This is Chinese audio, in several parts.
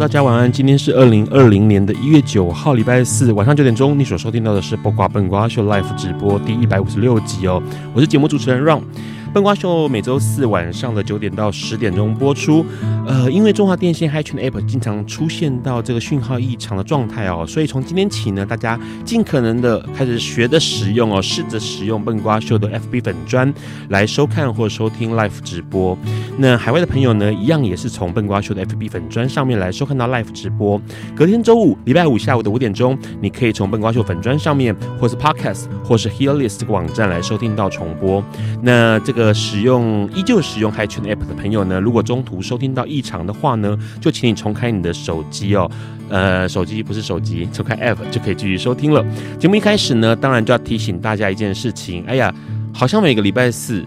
大家晚安。今天是二零二零年的一月九号，礼拜四晚上九点钟，你所收听到的是《播瓜笨瓜秀 life 直播第一百五十六集哦。我是节目主持人 Ron。笨瓜秀每周四晚上的九点到十点钟播出。呃，因为中华电信 HiChat App 经常出现到这个讯号异常的状态哦，所以从今天起呢，大家尽可能的开始学着使用哦，试着使用笨瓜秀的 FB 粉砖来收看或收听 Live 直播。那海外的朋友呢，一样也是从笨瓜秀的 FB 粉砖上面来收看到 Live 直播。隔天周五、礼拜五下午的五点钟，你可以从笨瓜秀粉砖上面，或是 Podcast，或是 Hearlist 这个网站来收听到重播。那这个。呃，使用依旧使用 HiChat App 的朋友呢，如果中途收听到异常的话呢，就请你重开你的手机哦，呃，手机不是手机，重开 App 就可以继续收听了。节目一开始呢，当然就要提醒大家一件事情，哎呀，好像每个礼拜四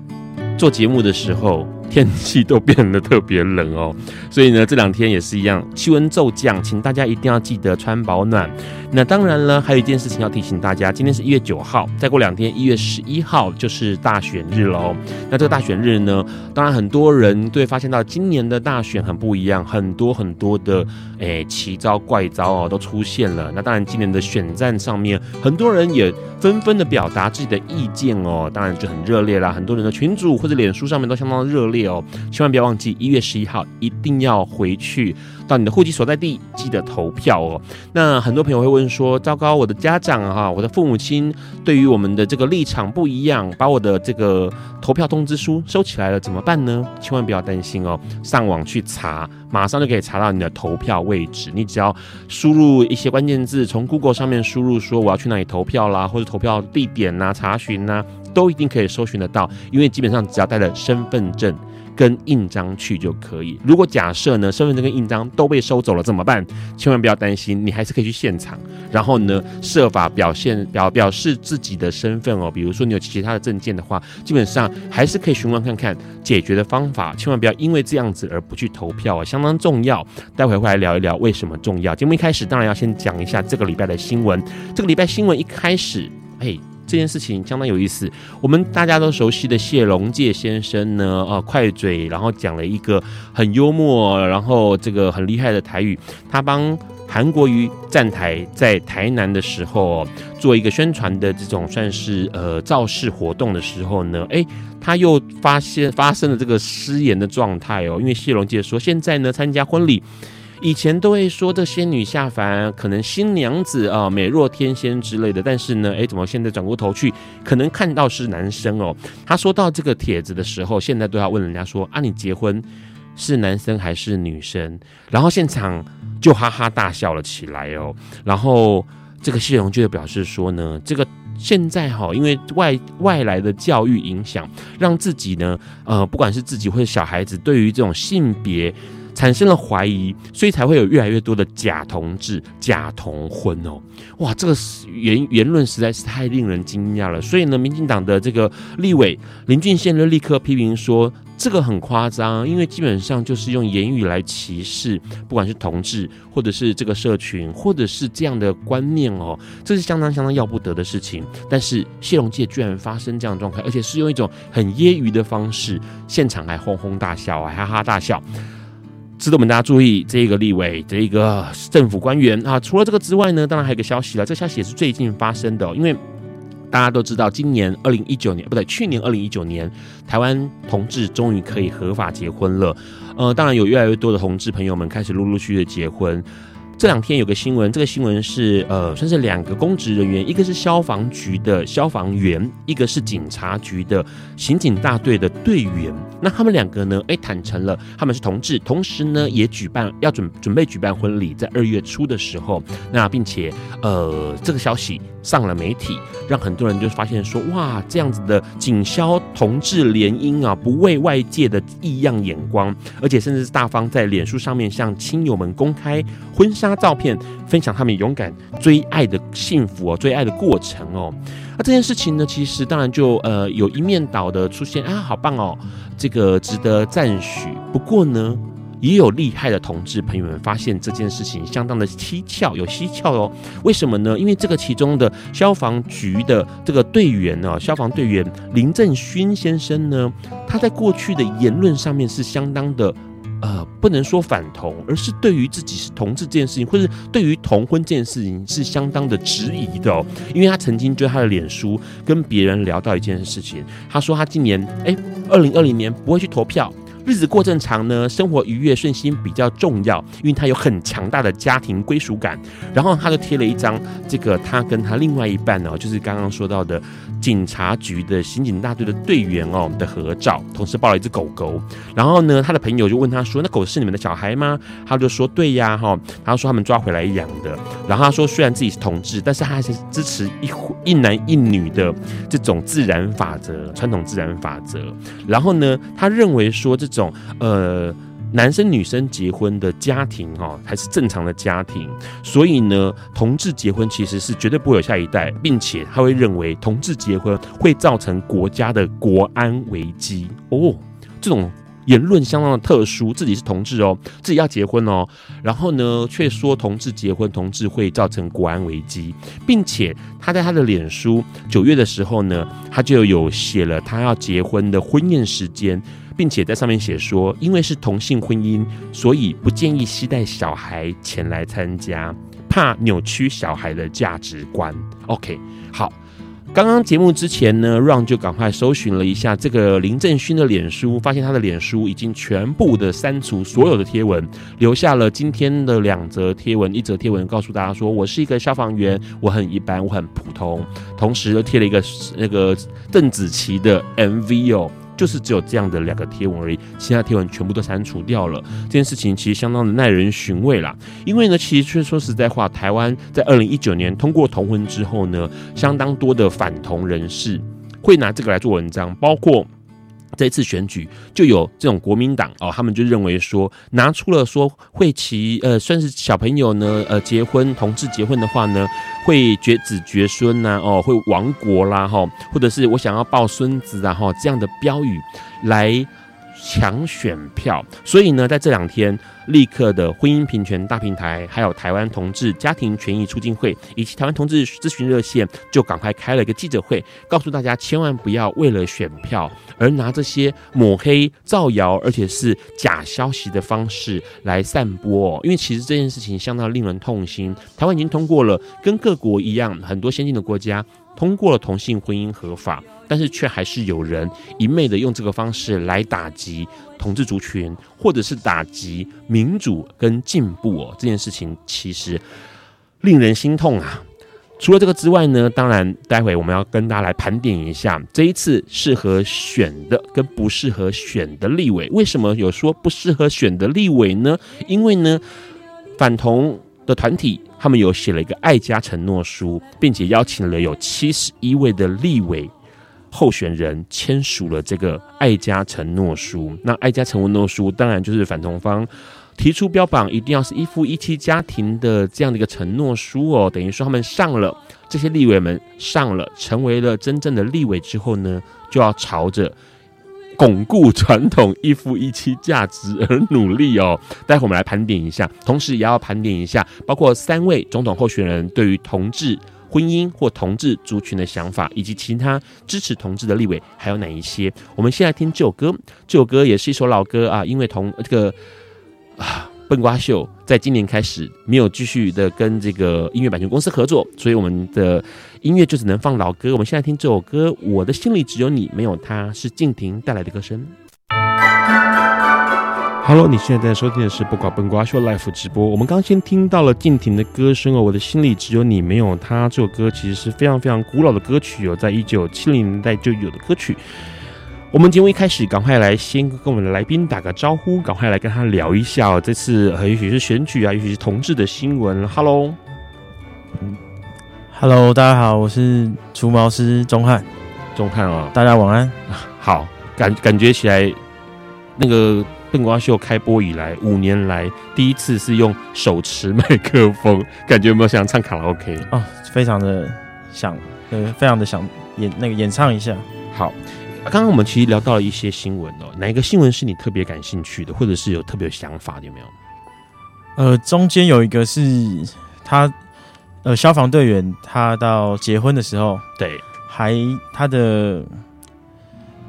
做节目的时候。天气都变得特别冷哦，所以呢，这两天也是一样，气温骤降，请大家一定要记得穿保暖。那当然了，还有一件事情要提醒大家，今天是一月九号，再过两天一月十一号就是大选日了哦。那这个大选日呢，当然很多人都会发现到今年的大选很不一样，很多很多的诶奇招怪招哦都出现了。那当然，今年的选战上面，很多人也纷纷的表达自己的意见哦，当然就很热烈啦。很多人的群组或者脸书上面都相当热烈。哦，千万不要忘记一月十一号一定要回去到你的户籍所在地，记得投票哦。那很多朋友会问说：“糟糕，我的家长哈，我的父母亲对于我们的这个立场不一样，把我的这个投票通知书收起来了，怎么办呢？”千万不要担心哦，上网去查，马上就可以查到你的投票位置。你只要输入一些关键字，从 Google 上面输入说我要去哪里投票啦，或者投票地点呐、查询呐，都一定可以搜寻得到。因为基本上只要带了身份证。跟印章去就可以。如果假设呢，身份证跟印章都被收走了怎么办？千万不要担心，你还是可以去现场，然后呢，设法表现表表示自己的身份哦。比如说你有其他的证件的话，基本上还是可以询问看看解决的方法。千万不要因为这样子而不去投票啊，相当重要。待会会来聊一聊为什么重要。节目一开始当然要先讲一下这个礼拜的新闻。这个礼拜新闻一开始，哎。这件事情相当有意思。我们大家都熟悉的谢龙介先生呢，呃，快嘴，然后讲了一个很幽默，然后这个很厉害的台语。他帮韩国瑜站台在台南的时候，做一个宣传的这种算是呃造势活动的时候呢，诶，他又发现发生了这个失言的状态哦。因为谢龙介说，现在呢参加婚礼。以前都会说这仙女下凡，可能新娘子啊、美若天仙之类的，但是呢，诶，怎么现在转过头去，可能看到是男生哦。他说到这个帖子的时候，现在都要问人家说啊，你结婚是男生还是女生？然后现场就哈哈大笑了起来哦。然后这个谢龙就表示说呢，这个现在哈，因为外外来的教育影响，让自己呢，呃，不管是自己或者小孩子，对于这种性别。产生了怀疑，所以才会有越来越多的假同志、假同婚哦。哇，这个言言论实在是太令人惊讶了。所以呢，民进党的这个立委林俊宪就立刻批评说，这个很夸张，因为基本上就是用言语来歧视，不管是同志，或者是这个社群，或者是这样的观念哦，这是相当相当要不得的事情。但是谢龙介居然发生这样的状态，而且是用一种很揶揄的方式，现场还哄哄大笑，啊哈哈大笑。值得我们大家注意，这一个立委，这一个政府官员啊，除了这个之外呢，当然还有一个消息了。这个消息也是最近发生的，因为大家都知道，今年二零一九年不对，去年二零一九年，台湾同志终于可以合法结婚了。呃，当然有越来越多的同志朋友们开始陆陆续续的结婚。这两天有个新闻，这个新闻是呃，算是两个公职人员，一个是消防局的消防员，一个是警察局的刑警大队的队员。那他们两个呢，哎，坦诚了他们是同志，同时呢也举办要准准备举办婚礼，在二月初的时候，那并且呃，这个消息上了媒体，让很多人就发现说，哇，这样子的警消同志联姻啊，不畏外界的异样眼光，而且甚至是大方在脸书上面向亲友们公开婚纱照片，分享他们勇敢追爱的幸福哦，追爱的过程哦。那这件事情呢，其实当然就呃有一面倒的出现啊，好棒哦，这个值得赞许。不过呢，也有厉害的同志朋友们发现这件事情相当的蹊跷，有蹊跷哦。为什么呢？因为这个其中的消防局的这个队员呢，消防队员林正勋先生呢，他在过去的言论上面是相当的。呃，不能说反同，而是对于自己是同志这件事情，或者对于同婚这件事情是相当的质疑的哦。因为他曾经就他的脸书跟别人聊到一件事情，他说他今年哎，二零二零年不会去投票。日子过正常呢，生活愉悦顺心比较重要，因为他有很强大的家庭归属感。然后他就贴了一张这个他跟他另外一半哦，就是刚刚说到的警察局的刑警大队的队员哦的合照，同时抱了一只狗狗。然后呢，他的朋友就问他说：“那狗是你们的小孩吗？”他就说：“对呀，哈。”他说他们抓回来养的。然后他说，虽然自己是同志，但是他还是支持一一男一女的这种自然法则，传统自然法则。然后呢，他认为说这。这种呃，男生女生结婚的家庭哈，还是正常的家庭，所以呢，同志结婚其实是绝对不会有下一代，并且他会认为同志结婚会造成国家的国安危机哦。这种言论相当的特殊，自己是同志哦，自己要结婚哦，然后呢，却说同志结婚，同志会造成国安危机，并且他在他的脸书九月的时候呢，他就有写了他要结婚的婚宴时间。并且在上面写说，因为是同性婚姻，所以不建议携带小孩前来参加，怕扭曲小孩的价值观。OK，好，刚刚节目之前呢，Ron 就赶快搜寻了一下这个林正勋的脸书，发现他的脸书已经全部的删除所有的贴文，留下了今天的两则贴文，一则贴文告诉大家说，我是一个消防员，我很一般，我很普通，同时又贴了一个那个邓紫棋的 MV 哦。就是只有这样的两个贴文而已，其他贴文全部都删除掉了。这件事情其实相当的耐人寻味啦，因为呢，其实却说实在话，台湾在二零一九年通过同婚之后呢，相当多的反同人士会拿这个来做文章，包括。这一次选举就有这种国民党哦，他们就认为说，拿出了说会其呃算是小朋友呢呃结婚同志结婚的话呢，会绝子绝孙呐哦，会亡国啦哈，或者是我想要抱孙子啊哈这样的标语来。抢选票，所以呢，在这两天，立刻的婚姻平权大平台，还有台湾同志家庭权益促进会以及台湾同志咨询热线，就赶快开了一个记者会，告诉大家千万不要为了选票而拿这些抹黑、造谣，而且是假消息的方式来散播。因为其实这件事情相当令人痛心。台湾已经通过了，跟各国一样，很多先进的国家通过了同性婚姻合法。但是却还是有人一昧的用这个方式来打击同志族群，或者是打击民主跟进步哦。这件事情其实令人心痛啊。除了这个之外呢，当然待会我们要跟大家来盘点一下这一次适合选的跟不适合选的立委。为什么有说不适合选的立委呢？因为呢，反同的团体他们有写了一个爱家承诺书，并且邀请了有七十一位的立委。候选人签署了这个爱家承诺书，那爱家承诺书当然就是反同方提出标榜，一定要是一夫一妻家庭的这样的一个承诺书哦。等于说他们上了，这些立委们上了，成为了真正的立委之后呢，就要朝着巩固传统一夫一妻价值而努力哦。待会我们来盘点一下，同时也要盘点一下，包括三位总统候选人对于同志。婚姻或同志族群的想法，以及其他支持同志的立委还有哪一些？我们先来听这首歌，这首歌也是一首老歌啊。因为同这个啊，笨瓜秀在今年开始没有继续的跟这个音乐版权公司合作，所以我们的音乐就只能放老歌。我们现在听这首歌，《我的心里只有你，没有他》，是静婷带来的歌声。Hello，你现在在收听的是不挂笨瓜秀 Live 直播。我们刚先听到了静婷的歌声哦，我的心里只有你，没有他。这首歌其实是非常非常古老的歌曲哦，在一九七零年代就有的歌曲。我们节目一开始，赶快来先跟我们的来宾打个招呼，赶快来跟他聊一下哦。这次也许是选举啊，也许是同志的新闻。Hello Hello，Hello，大家好，我是除毛师钟汉，钟汉啊，大家晚安。好，感感觉起来那个。笨瓜秀开播以来五年来第一次是用手持麦克风，感觉有没有想唱卡拉 OK 哦？非常的想，呃，非常的想演那个演唱一下。好，刚刚我们其实聊到了一些新闻哦，哪一个新闻是你特别感兴趣的，或者是有特别想法的有没有？呃，中间有一个是他，呃，消防队员他到结婚的时候，对，还他的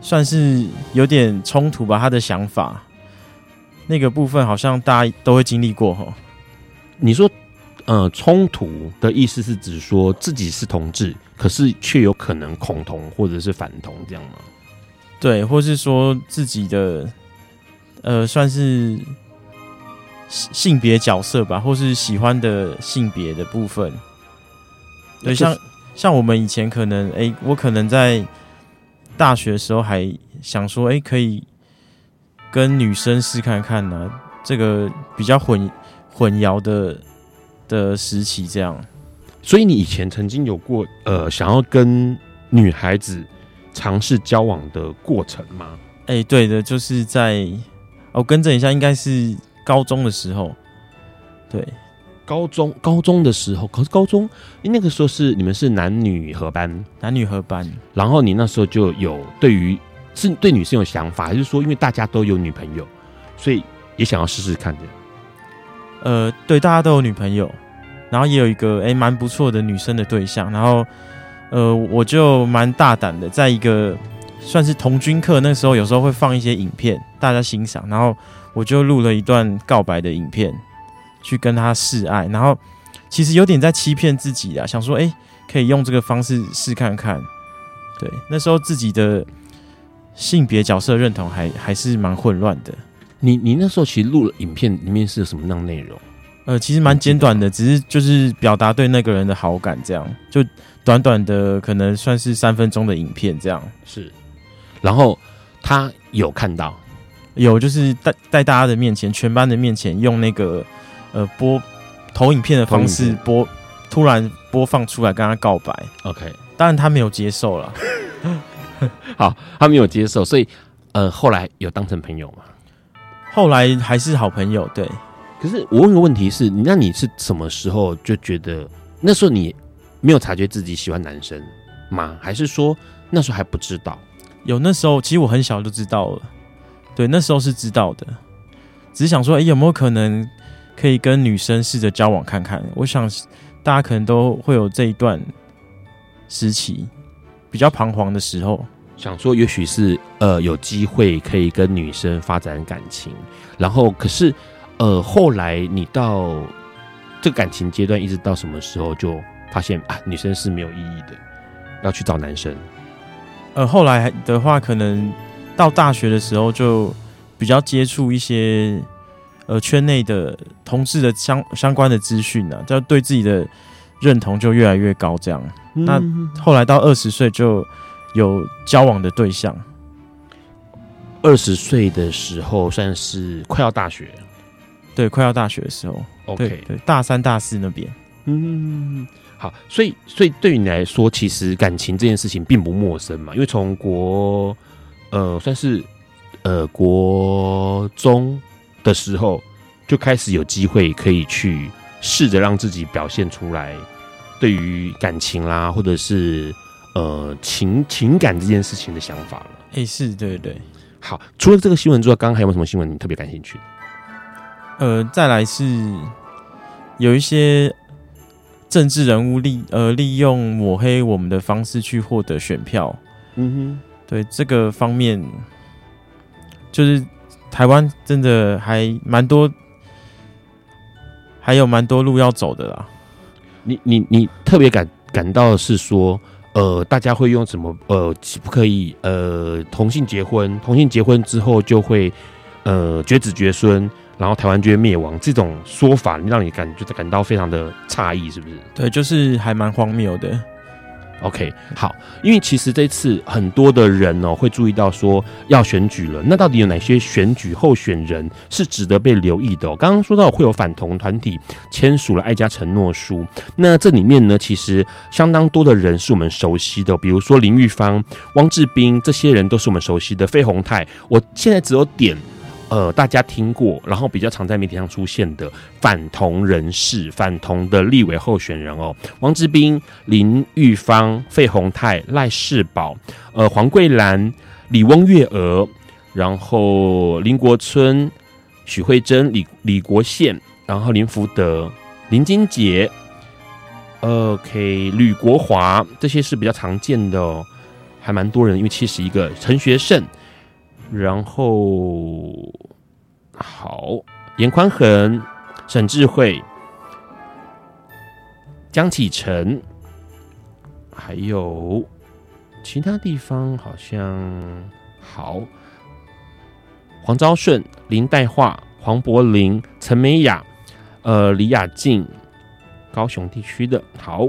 算是有点冲突吧，他的想法。那个部分好像大家都会经历过哈。你说，呃，冲突的意思是指说自己是同志，可是却有可能恐同或者是反同这样吗？对，或是说自己的，呃，算是性别角色吧，或是喜欢的性别的部分。对，像像我们以前可能，哎，我可能在大学的时候还想说，哎，可以。跟女生试看看呢、啊，这个比较混混淆的的时期，这样。所以你以前曾经有过呃想要跟女孩子尝试交往的过程吗？哎、欸，对的，就是在哦更正一下，应该是高中的时候。对，高中高中的时候，可是高中那个时候是你们是男女合班，男女合班，然后你那时候就有对于。是对女生有想法，还是说因为大家都有女朋友，所以也想要试试看的？呃，对，大家都有女朋友，然后也有一个哎蛮不错的女生的对象，然后呃，我就蛮大胆的，在一个算是童军课那时候，有时候会放一些影片，大家欣赏，然后我就录了一段告白的影片，去跟他示爱，然后其实有点在欺骗自己啊，想说诶可以用这个方式试看看，对，那时候自己的。性别角色认同还还是蛮混乱的。你你那时候其实录了影片，里面是有什么样内容？呃，其实蛮简短的，只是就是表达对那个人的好感，这样就短短的，可能算是三分钟的影片这样。是，然后他有看到，有就是在在大家的面前，全班的面前，用那个呃播投影片的方式播，突然播放出来跟他告白。OK，当然他没有接受了。好，他没有接受，所以呃，后来有当成朋友吗？后来还是好朋友，对。可是我问个问题是，那你是什么时候就觉得那时候你没有察觉自己喜欢男生吗？还是说那时候还不知道？有，那时候其实我很小就知道了，对，那时候是知道的，只是想说，哎、欸，有没有可能可以跟女生试着交往看看？我想大家可能都会有这一段时期。比较彷徨的时候，想说也许是呃有机会可以跟女生发展感情，然后可是呃后来你到这个感情阶段，一直到什么时候就发现啊女生是没有意义的，要去找男生。呃后来的话，可能到大学的时候就比较接触一些呃圈内的同事的相相关的资讯啊，就对自己的认同就越来越高，这样。那后来到二十岁就有交往的对象。二十岁的时候算是快要大学，对，快要大学的时候。OK，对，对，大三、大四那边。嗯，好，所以，所以对于你来说，其实感情这件事情并不陌生嘛，因为从国呃算是呃国中的时候就开始有机会可以去试着让自己表现出来。对于感情啦，或者是呃情情感这件事情的想法了，哎、欸，是对对。好，除了这个新闻之外，刚刚还有没有什么新闻你特别感兴趣？呃，再来是有一些政治人物利呃利用抹黑我们的方式去获得选票。嗯哼，对这个方面，就是台湾真的还蛮多，还有蛮多路要走的啦。你你你特别感感到的是说，呃，大家会用什么？呃，不可以呃，同性结婚，同性结婚之后就会呃绝子绝孙，然后台湾就会灭亡这种说法，让你感觉感到非常的诧异，是不是？对，就是还蛮荒谬的。OK，好，因为其实这次很多的人哦会注意到说要选举了，那到底有哪些选举候选人是值得被留意的？刚刚说到会有反同团体签署了爱家承诺书，那这里面呢，其实相当多的人是我们熟悉的，比如说林玉芳、汪志斌，这些人都是我们熟悉的。费鸿泰，我现在只有点。呃，大家听过，然后比较常在媒体上出现的反同人士、反同的立委候选人哦，王志斌、林玉芳、费鸿泰、赖世宝、呃黄桂兰、李翁月娥，然后林国春、许惠珍、李李国宪，然后林福德、林金杰，OK，吕国华，这些是比较常见的哦，还蛮多人，因为七十一个陈学圣。然后，好，严宽恒、沈智慧、江启臣，还有其他地方好像好，黄昭顺、林岱樺、黄柏林、陈美雅、呃李雅静，高雄地区的好。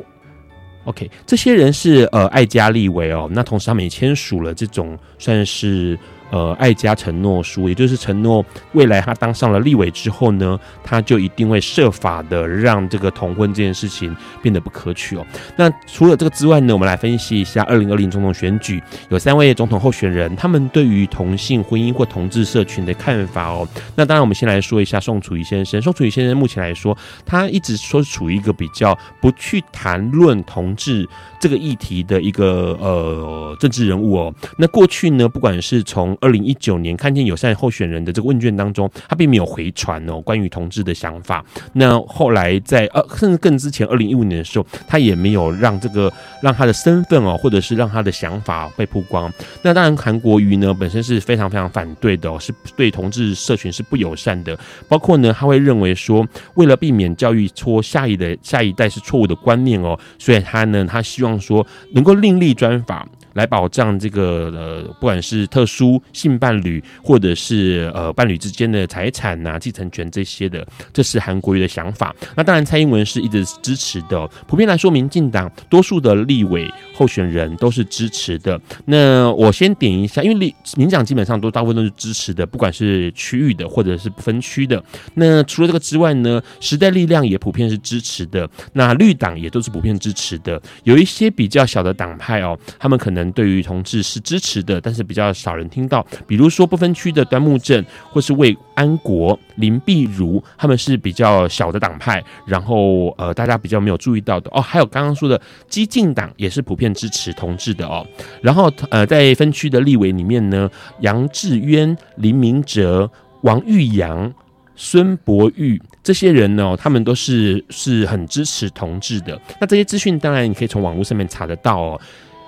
OK，这些人是呃爱家立委哦，那同时他们也签署了这种算是。呃，爱家承诺书，也就是承诺未来他当上了立委之后呢，他就一定会设法的让这个同婚这件事情变得不可取哦。那除了这个之外呢，我们来分析一下二零二零总统选举，有三位总统候选人，他们对于同性婚姻或同志社群的看法哦。那当然，我们先来说一下宋楚瑜先生。宋楚瑜先生目前来说，他一直说是处于一个比较不去谈论同志这个议题的一个呃政治人物哦。那过去呢，不管是从二零一九年看见友善候选人的这个问卷当中，他并没有回传哦关于同志的想法。那后来在呃甚至更之前二零一五年的时候，他也没有让这个让他的身份哦，或者是让他的想法被曝光。那当然韩国瑜呢本身是非常非常反对的哦，是对同志社群是不友善的。包括呢他会认为说，为了避免教育错下一的下一代是错误的观念哦，所以他呢他希望望说能够另立专法。来保障这个呃，不管是特殊性伴侣，或者是呃伴侣之间的财产呐、继承权这些的，这是韩国瑜的想法。那当然，蔡英文是一直支持的、普遍来说，民进党多数的立委候选人都是支持的。那我先点一下，因为立民进党基本上都大部分都是支持的，不管是区域的或者是分区的。那除了这个之外呢，时代力量也普遍是支持的。那绿党也都是普遍支持的。有一些比较小的党派哦，他们可能。对于同志是支持的，但是比较少人听到。比如说不分区的端木正，或是魏安国、林碧如，他们是比较小的党派，然后呃，大家比较没有注意到的哦。还有刚刚说的激进党也是普遍支持同志的哦。然后呃，在分区的立委里面呢，杨志渊、林明哲、王玉阳、孙博玉这些人呢，他们都是是很支持同志的。那这些资讯当然你可以从网络上面查得到哦。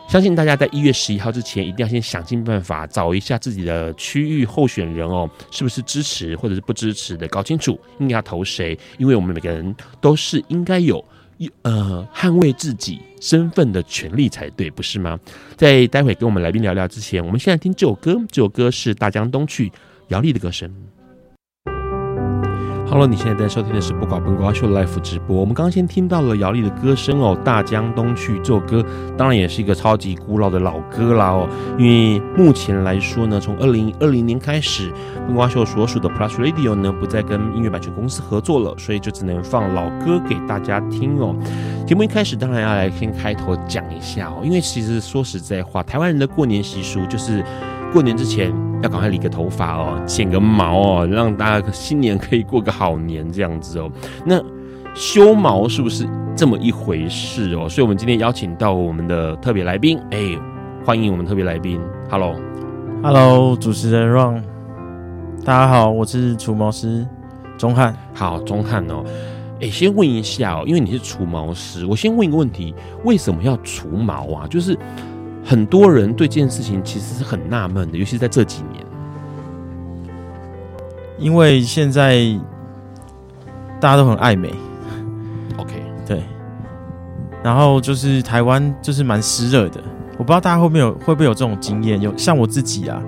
相信大家在一月十一号之前，一定要先想尽办法找一下自己的区域候选人哦，是不是支持或者是不支持的，搞清楚应该要投谁。因为我们每个人都是应该有一呃捍卫自己身份的权利才对，不是吗？在待会跟我们来宾聊聊之前，我们现在听这首歌，这首歌是《大江东去》，姚丽的歌声。Hello，你现在在收听的是《不搞本瓜秀》Life 直播。我们刚刚先听到了姚丽的歌声哦，《大江东去》这首歌当然也是一个超级古老的老歌啦哦。因为目前来说呢，从二零二零年开始，本瓜秀所属的 Plus Radio 呢不再跟音乐版权公司合作了，所以就只能放老歌给大家听哦。节目一开始当然要来先开头讲一下哦，因为其实说实在话，台湾人的过年习俗就是。过年之前要赶快理个头发哦，剪个毛哦，让大家新年可以过个好年这样子哦。那修毛是不是这么一回事哦？所以我们今天邀请到我们的特别来宾，哎，欢迎我们特别来宾。Hello，Hello，主持人 Ron，大家好，我是除毛师钟汉。好，钟汉哦，哎，先问一下哦，因为你是除毛师，我先问一个问题，为什么要除毛啊？就是。很多人对这件事情其实是很纳闷的，尤其是在这几年，因为现在大家都很爱美。OK，对，然后就是台湾就是蛮湿热的，我不知道大家会不会有会不会有这种经验？有像我自己啊，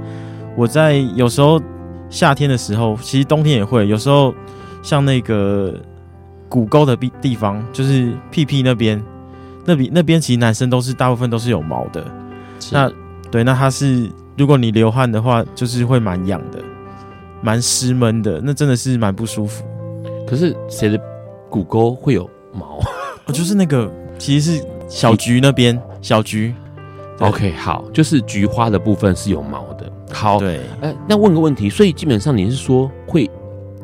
我在有时候夏天的时候，其实冬天也会，有时候像那个骨沟的地地方，就是屁屁那边，那边那边其实男生都是大部分都是有毛的。那对，那它是如果你流汗的话，就是会蛮痒的，蛮湿闷的，那真的是蛮不舒服。可是谁的骨沟会有毛？哦，就是那个，其实是小菊那边，小菊。OK，好，就是菊花的部分是有毛的。好，对，哎、呃，那问个问题，所以基本上你是说会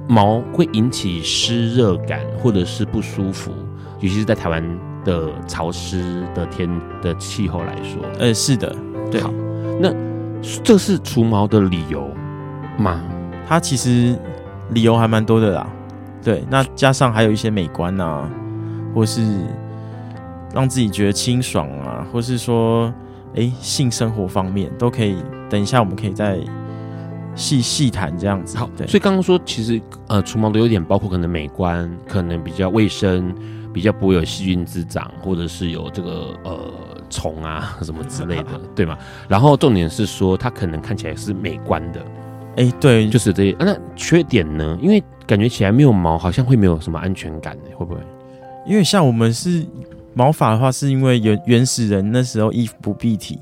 毛会引起湿热感或者是不舒服，尤其是在台湾的潮湿的天的气候来说，呃，是的，对。好，那这是除毛的理由吗？它其实理由还蛮多的啦。对，那加上还有一些美观啊，或是让自己觉得清爽啊，或是说。哎，性生活方面都可以，等一下我们可以再细细谈这样子。好，对。所以刚刚说，其实呃，除毛的优点包括可能美观，可能比较卫生，比较不会有细菌滋长，或者是有这个呃虫啊什么之类的，对吗？然后重点是说，它可能看起来是美观的。哎，对，就是这些。啊，那缺点呢？因为感觉起来没有毛，好像会没有什么安全感，会不会？因为像我们是。毛发的话，是因为原原始人那时候衣服不蔽体，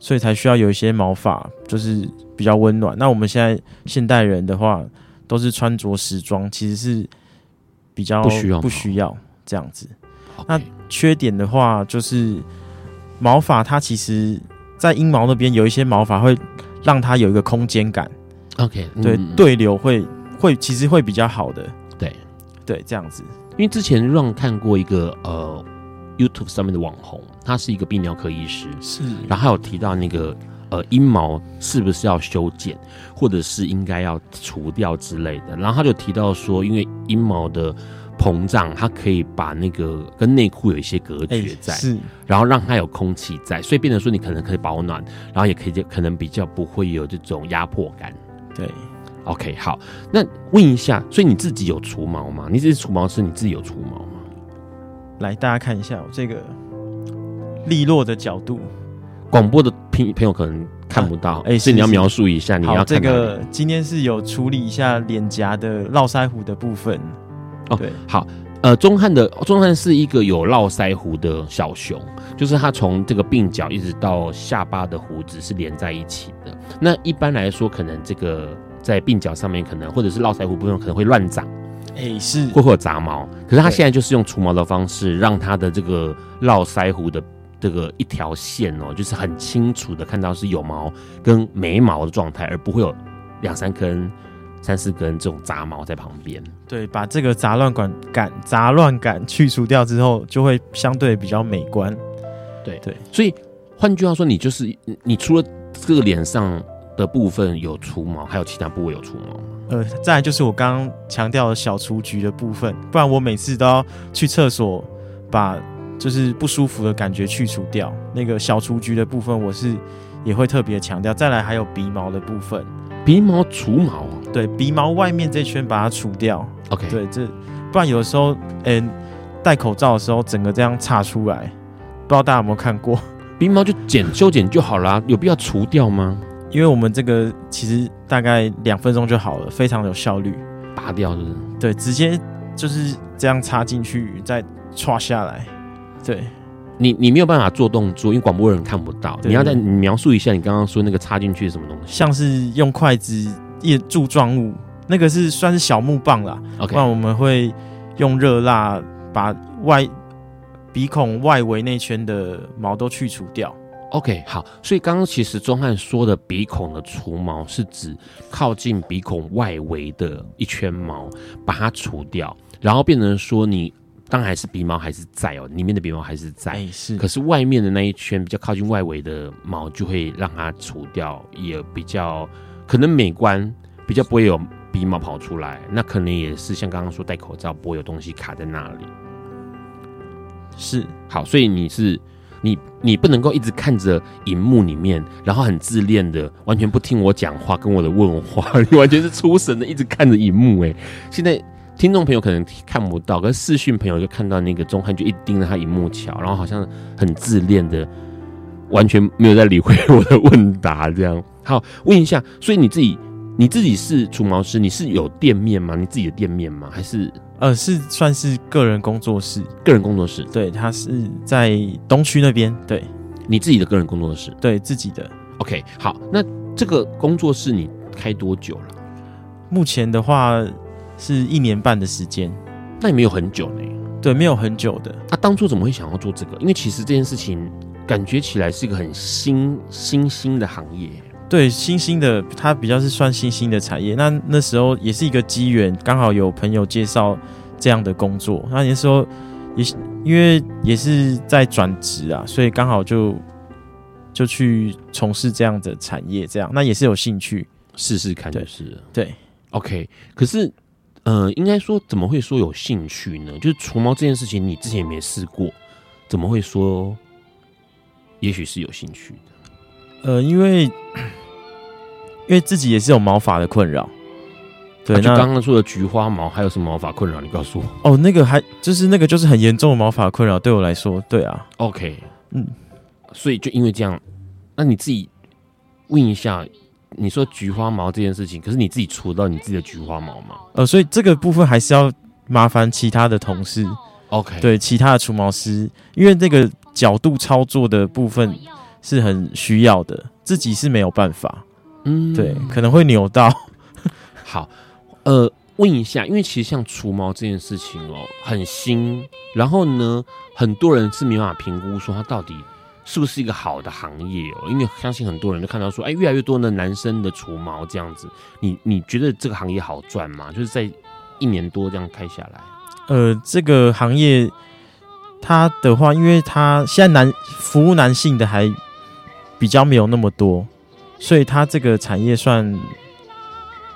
所以才需要有一些毛发，就是比较温暖。那我们现在现代人的话，都是穿着时装，其实是比较不需要不需要这样子。那缺点的话，就是毛发它其实，在阴毛那边有一些毛发会让它有一个空间感。OK，对，对流会会其实会比较好的。对对，这样子。因为之前让看过一个呃。YouTube 上面的网红，他是一个泌尿科医师，是，然后还有提到那个呃阴毛是不是要修剪，或者是应该要除掉之类的，然后他就提到说，因为阴毛的膨胀，它可以把那个跟内裤有一些隔绝在，欸、是，然后让它有空气在，所以变成说你可能可以保暖，然后也可以就可能比较不会有这种压迫感。对，OK，好，那问一下，所以你自己有除毛吗？你自己除毛是你自己有除毛吗？来，大家看一下我这个利落的角度。广播的朋朋友可能看不到，哎、啊，所以你要描述一下。你要这个今天是有处理一下脸颊的络腮胡的部分。哦，对，好，呃，钟汉的钟汉是一个有络腮胡的小熊，就是他从这个鬓角一直到下巴的胡子是连在一起的。那一般来说，可能这个在鬓角上面，可能或者是络腮胡部分可能会乱长。哎、欸，是会会有杂毛，可是他现在就是用除毛的方式，让他的这个络腮胡的这个一条线哦，就是很清楚的看到是有毛跟没毛的状态，而不会有两三根、三四根这种杂毛在旁边。对，把这个杂乱感感杂乱感去除掉之后，就会相对比较美观。对对，所以换句话说，你就是你除了这个脸上的部分有除毛，还有其他部位有除毛。呃，再来就是我刚刚强调的小雏菊的部分，不然我每次都要去厕所把就是不舒服的感觉去除掉。那个小雏菊的部分，我是也会特别强调。再来还有鼻毛的部分，鼻毛除毛，对，鼻毛外面这圈把它除掉。OK，对，这不然有的时候，嗯、欸，戴口罩的时候整个这样岔出来，不知道大家有没有看过？鼻毛就剪修剪就好啦，有必要除掉吗？因为我们这个其实大概两分钟就好了，非常有效率。拔掉是不是？对，直接就是这样插进去，再歘下来。对，你你没有办法做动作，因为广播人看不到。你要再描述一下你刚刚说那个插进去是什么东西？像是用筷子一柱状物，那个是算是小木棒啦。OK，那我们会用热蜡把外鼻孔外围那圈的毛都去除掉。OK，好，所以刚刚其实钟汉说的鼻孔的除毛是指靠近鼻孔外围的一圈毛，把它除掉，然后变成说你当然还是鼻毛还是在哦，里面的鼻毛还是在，欸、是，可是外面的那一圈比较靠近外围的毛就会让它除掉，也比较可能美观，比较不会有鼻毛跑出来，那可能也是像刚刚说戴口罩不会有东西卡在那里，是，好，所以你是。你你不能够一直看着荧幕里面，然后很自恋的，完全不听我讲话，跟我的问话，你完全是出神的，一直看着荧幕。哎，现在听众朋友可能看不到，可是视讯朋友就看到那个钟汉就一盯着他荧幕瞧，然后好像很自恋的，完全没有在理会我的问答。这样，好，问一下，所以你自己你自己是除毛师，你是有店面吗？你自己的店面吗？还是呃，是算是个人工作室？个人工作室，对，他是在东区那边。对，你自己的个人工作室，对自己的。OK，好，那这个工作室你开多久了？目前的话是一年半的时间。那也没有很久呢。对，没有很久的。他、啊、当初怎么会想要做这个？因为其实这件事情感觉起来是一个很新新兴的行业。对，新兴的，它比较是算新兴的产业。那那时候也是一个机缘，刚好有朋友介绍这样的工作。那那时候也因为也是在转职啊，所以刚好就就去从事这样的产业。这样，那也是有兴趣试试看，就是对，对，OK。可是，呃，应该说怎么会说有兴趣呢？就是除毛这件事情，你之前也没试过，怎么会说也许是有兴趣的？呃，因为。因为自己也是有毛发的困扰，对，啊、就刚刚说的菊花毛，还有什么毛发困扰？你告诉我。哦，那个还就是那个就是很严重的毛发困扰，对我来说，对啊。OK，嗯，所以就因为这样，那你自己问一下，你说菊花毛这件事情，可是你自己除到你自己的菊花毛吗？呃，所以这个部分还是要麻烦其他的同事，OK，对，其他的除毛师，因为这个角度操作的部分是很需要的，自己是没有办法。嗯，对，可能会扭到。好，呃，问一下，因为其实像除毛这件事情哦，很新，然后呢，很多人是没办法评估说它到底是不是一个好的行业哦，因为相信很多人都看到说，哎，越来越多的男生的除毛这样子，你你觉得这个行业好赚吗？就是在一年多这样开下来，呃，这个行业它的话，因为它现在男服务男性的还比较没有那么多。所以它这个产业算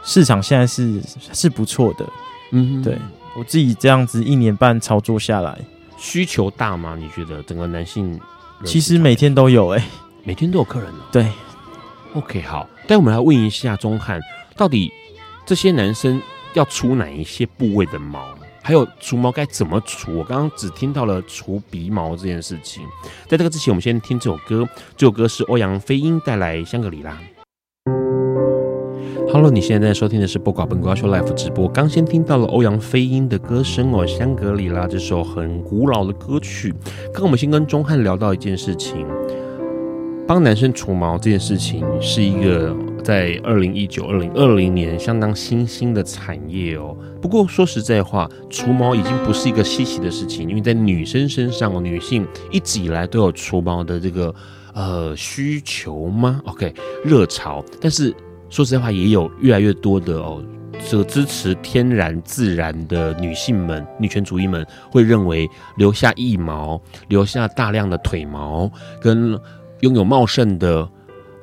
市场现在是是不错的，嗯哼，对我自己这样子一年半操作下来，需求大吗？你觉得整个男性其实每天都有哎、欸，每天都有客人哦。对，OK，好，但我们来问一下钟汉，到底这些男生要除哪一些部位的毛？还有除毛该怎么除？我刚刚只听到了除鼻毛这件事情。在这个之前，我们先听这首歌。这首歌是欧阳飞鹰带来《香格里拉》。Hello，你现在在收听的是播瓜本瓜秀 Live 直播。刚先听到了欧阳菲音的歌声哦，《香格里拉》这首很古老的歌曲。刚刚我们先跟钟汉聊到一件事情，帮男生除毛这件事情是一个。在二零一九、二零二零年，相当新兴的产业哦。不过说实在话，除毛已经不是一个稀奇的事情，因为在女生身上，女性一直以来都有除毛的这个呃需求吗？OK，热潮。但是说实在话，也有越来越多的哦，这个支持天然自然的女性们、女权主义们会认为，留下腋毛、留下大量的腿毛，跟拥有茂盛的。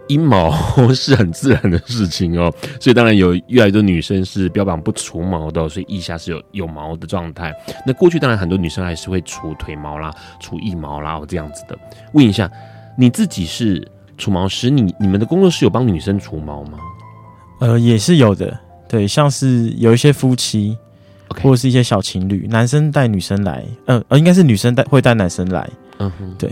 阴毛是很自然的事情哦，所以当然有越来越多女生是标榜不除毛的，所以腋下是有有毛的状态。那过去当然很多女生还是会除腿毛啦、除腋毛啦这样子的。问一下，你自己是除毛师，你你们的工作室有帮女生除毛吗？呃，也是有的，对，像是有一些夫妻.或者是一些小情侣，男生带女生来，呃呃，应该是女生带会带男生来，嗯哼，对。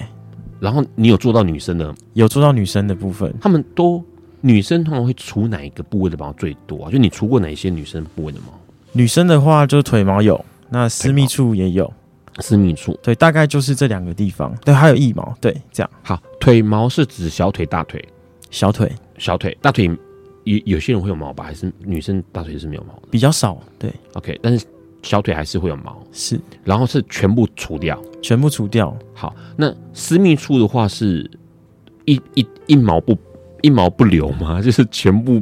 然后你有做到女生的，有做到女生的部分。他们都女生通常会除哪一个部位的毛最多啊？就你除过哪些女生部位的毛？女生的话，就腿毛有，那私密处也有。私密处，对，大概就是这两个地方。对，还有腋毛，对，这样。好，腿毛是指小腿、大腿、小腿、小腿、大腿。有有些人会有毛吧？还是女生大腿是没有毛的？比较少，对。OK，但是。小腿还是会有毛，是，然后是全部除掉，全部除掉。好，那私密处的话是一一一毛不一毛不留吗？就是全部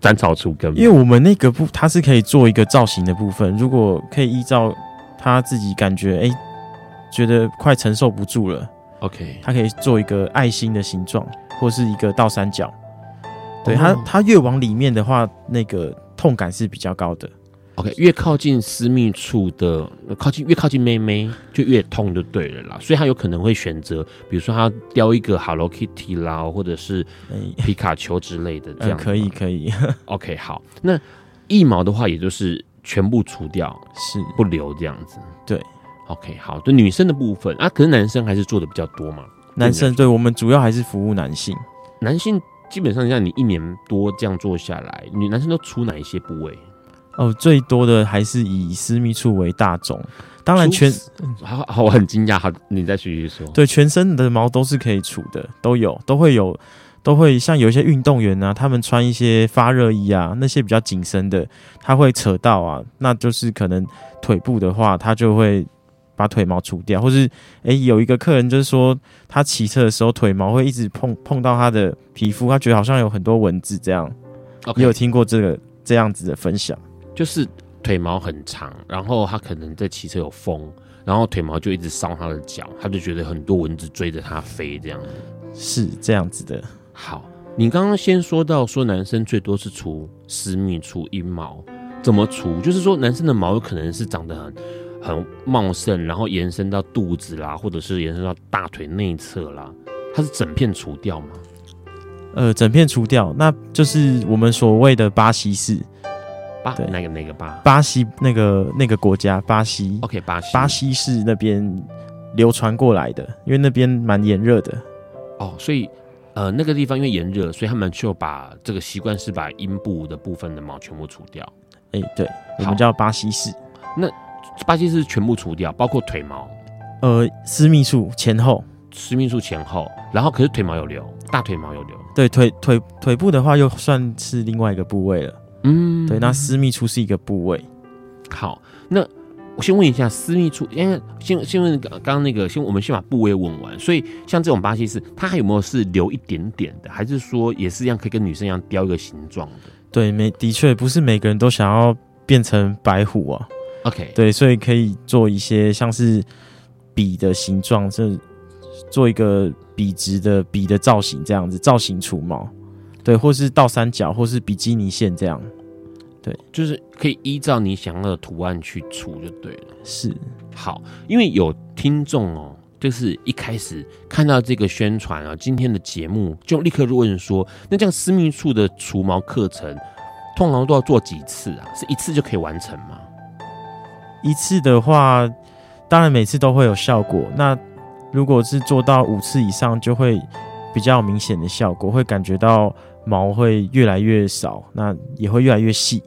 斩草除根？因为我们那个部它是可以做一个造型的部分，如果可以依照他自己感觉，哎、欸，觉得快承受不住了，OK，它可以做一个爱心的形状，或是一个倒三角。对、oh. 它，它越往里面的话，那个痛感是比较高的。OK，越靠近私密处的，靠近越靠近妹妹就越痛就对了啦，所以他有可能会选择，比如说他雕一个 Hello Kitty 啦，或者是皮卡丘之类的这样、嗯。可以可以。OK，好，那一毛的话，也就是全部除掉，是不留这样子。对，OK，好，就女生的部分啊，可是男生还是做的比较多嘛。男生对我们主要还是服务男性，男性基本上像你一年多这样做下来，女男生都除哪一些部位？哦，最多的还是以私密处为大宗。当然全，好好，我很惊讶。好，你再继续说。对，全身的毛都是可以除的，都有，都会有，都会像有一些运动员啊，他们穿一些发热衣啊，那些比较紧身的，他会扯到啊，那就是可能腿部的话，他就会把腿毛除掉，或是诶、欸，有一个客人就是说，他骑车的时候腿毛会一直碰碰到他的皮肤，他觉得好像有很多蚊子这样。你有听过这个这样子的分享？就是。腿毛很长，然后他可能在骑车有风，然后腿毛就一直烧他的脚，他就觉得很多蚊子追着他飞，这样是这样子的。好，你刚刚先说到说男生最多是除私密处阴毛，怎么除？就是说男生的毛有可能是长得很很茂盛，然后延伸到肚子啦，或者是延伸到大腿内侧啦，它是整片除掉吗？呃，整片除掉，那就是我们所谓的巴西式。巴那个那个巴？巴西那个那个国家，巴西。OK，巴西。巴西是那边流传过来的，因为那边蛮炎热的。哦，所以呃那个地方因为炎热，所以他们就把这个习惯是把阴部的部分的毛全部除掉。哎、欸，对，我们叫巴西式。那巴西是全部除掉，包括腿毛。呃，私密处前后，私密处前后，然后可是腿毛有留，大腿毛有留。对，腿腿腿部的话，又算是另外一个部位了。嗯，对，那私密处是一个部位。好，那我先问一下私密处，因为先先问刚刚那个，先我们先把部位问完。所以像这种巴西是，它还有没有是留一点点的，还是说也是一样可以跟女生一样雕一个形状的？对，没的确不是每个人都想要变成白虎啊。OK，对，所以可以做一些像是笔的形状，这做一个笔直的笔的造型，这样子造型除毛。对，或是倒三角，或是比基尼线这样，对，就是可以依照你想要的图案去除就对了。是，好，因为有听众哦，就是一开始看到这个宣传啊，今天的节目就立刻问说，那这样私密处的除毛课程，通常都要做几次啊？是一次就可以完成吗？一次的话，当然每次都会有效果。那如果是做到五次以上，就会比较明显的效果，会感觉到。毛会越来越少，那也会越来越细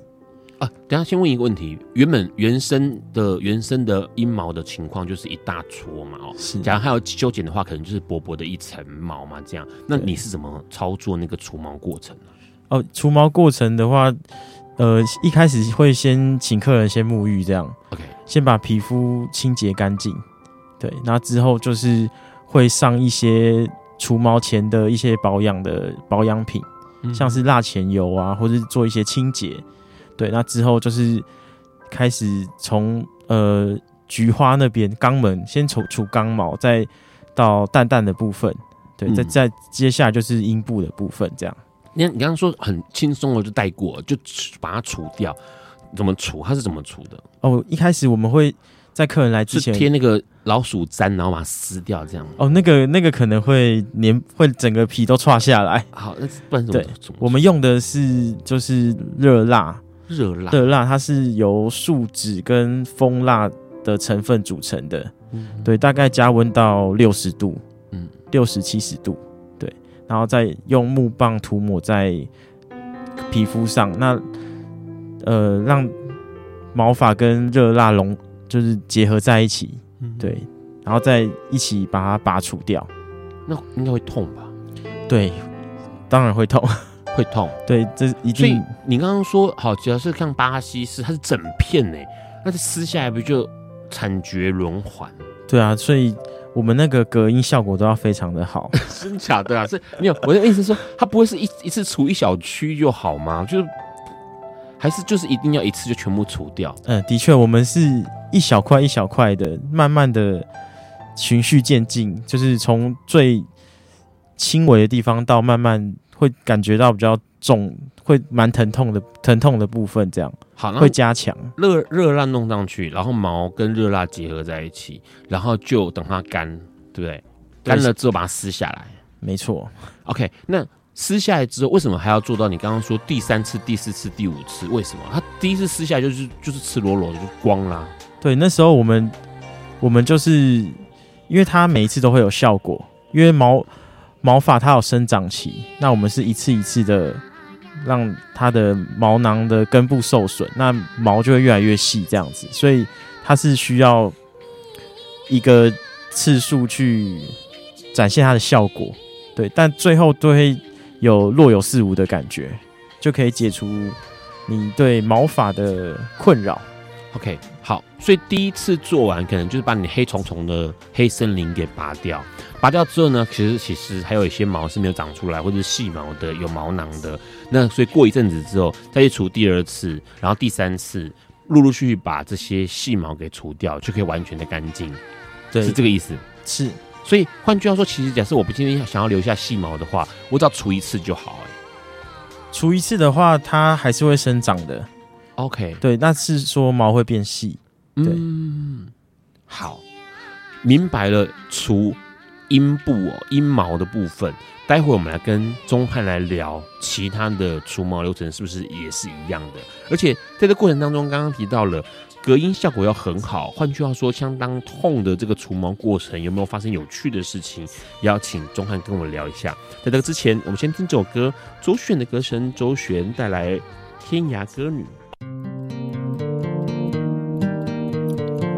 啊。等下先问一个问题：原本原生的原生的阴毛的情况就是一大撮嘛？哦，是。假如还要修剪的话，可能就是薄薄的一层毛嘛。这样，那你是怎么操作那个除毛过程呢？哦，除毛过程的话，呃，一开始会先请客人先沐浴，这样。OK，先把皮肤清洁干净。对，那之后就是会上一些除毛前的一些保养的保养品。像是蜡前油啊，或者是做一些清洁，对，那之后就是开始从呃菊花那边肛门先除除肛毛，再到蛋蛋的部分，对，再、嗯、再接下来就是阴部的部分，这样。你你刚刚说很轻松的就带过，就把它除掉，怎么除？它是怎么除的？哦，一开始我们会。在客人来之前贴那个老鼠粘，然后把它撕掉，这样哦，那个那个可能会粘，会整个皮都垮下来。好，那不然怎么？对，我们用的是就是热蜡，热蜡，热蜡它是由树脂跟蜂蜡的成分组成的，嗯，对，大概加温到六十度，嗯，六十七十度，对，然后再用木棒涂抹在皮肤上，那呃让毛发跟热蜡融。就是结合在一起，对，然后再一起把它拔除掉。那应该会痛吧？对，当然会痛，会痛。对，这一定。所以你刚刚说好，只要是像巴西式，它是整片呢，那这撕下来不就惨绝轮环？对啊，所以我们那个隔音效果都要非常的好。真假的啊？是没有，我的意思是说，它不会是一一次除一小区就好吗？就是还是就是一定要一次就全部除掉？嗯，的确，我们是。一小块一小块的，慢慢的循序渐进，就是从最轻微的地方到慢慢会感觉到比较重，会蛮疼痛的，疼痛的部分这样。好，会加强热热蜡弄上去，然后毛跟热蜡结合在一起，然后就等它干，对不对？干了之后把它撕下来。没错。OK，那撕下来之后，为什么还要做到你刚刚说第三次、第四次、第五次？为什么？它第一次撕下来就是就是赤裸裸的就光啦。对，那时候我们我们就是，因为它每一次都会有效果，因为毛毛发它有生长期，那我们是一次一次的让它的毛囊的根部受损，那毛就会越来越细这样子，所以它是需要一个次数去展现它的效果，对，但最后都会有若有似无的感觉，就可以解除你对毛发的困扰。OK，好，所以第一次做完，可能就是把你黑虫虫的黑森林给拔掉。拔掉之后呢，其实其实还有一些毛是没有长出来，或者是细毛的、有毛囊的。那所以过一阵子之后，再去除第二次，然后第三次，陆陆续续把这些细毛给除掉，就可以完全的干净。对，是这个意思。是，所以换句话说，其实假设我不今天想要留下细毛的话，我只要除一次就好。哎，除一次的话，它还是会生长的。OK，对，那是说毛会变细。对，嗯，好，明白了。除阴部哦，阴毛的部分，待会我们来跟钟汉来聊其他的除毛流程，是不是也是一样的？而且在这过程当中，刚刚提到了隔音效果要很好，换句话说，相当痛的这个除毛过程，有没有发生有趣的事情？也要请钟汉跟我聊一下。在这个之前，我们先听这首歌，周璇的歌声，周璇带来《天涯歌女》。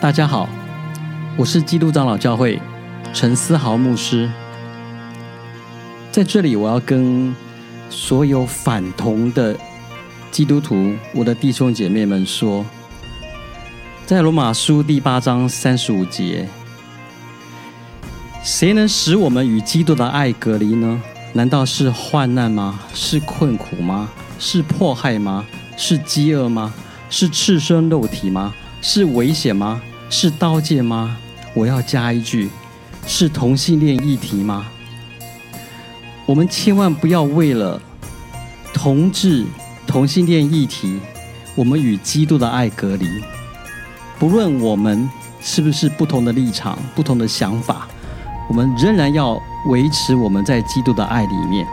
大家好，我是基督长老教会陈思豪牧师，在这里我要跟所有反同的基督徒，我的弟兄姐妹们说，在罗马书第八章三十五节，谁能使我们与基督的爱隔离呢？难道是患难吗？是困苦吗？是迫害吗？是饥饿吗？是赤身肉体吗？是危险吗？是刀剑吗？我要加一句，是同性恋议题吗？我们千万不要为了同志、同性恋议题，我们与基督的爱隔离。不论我们是不是不同的立场、不同的想法，我们仍然要维持我们在基督的爱里面。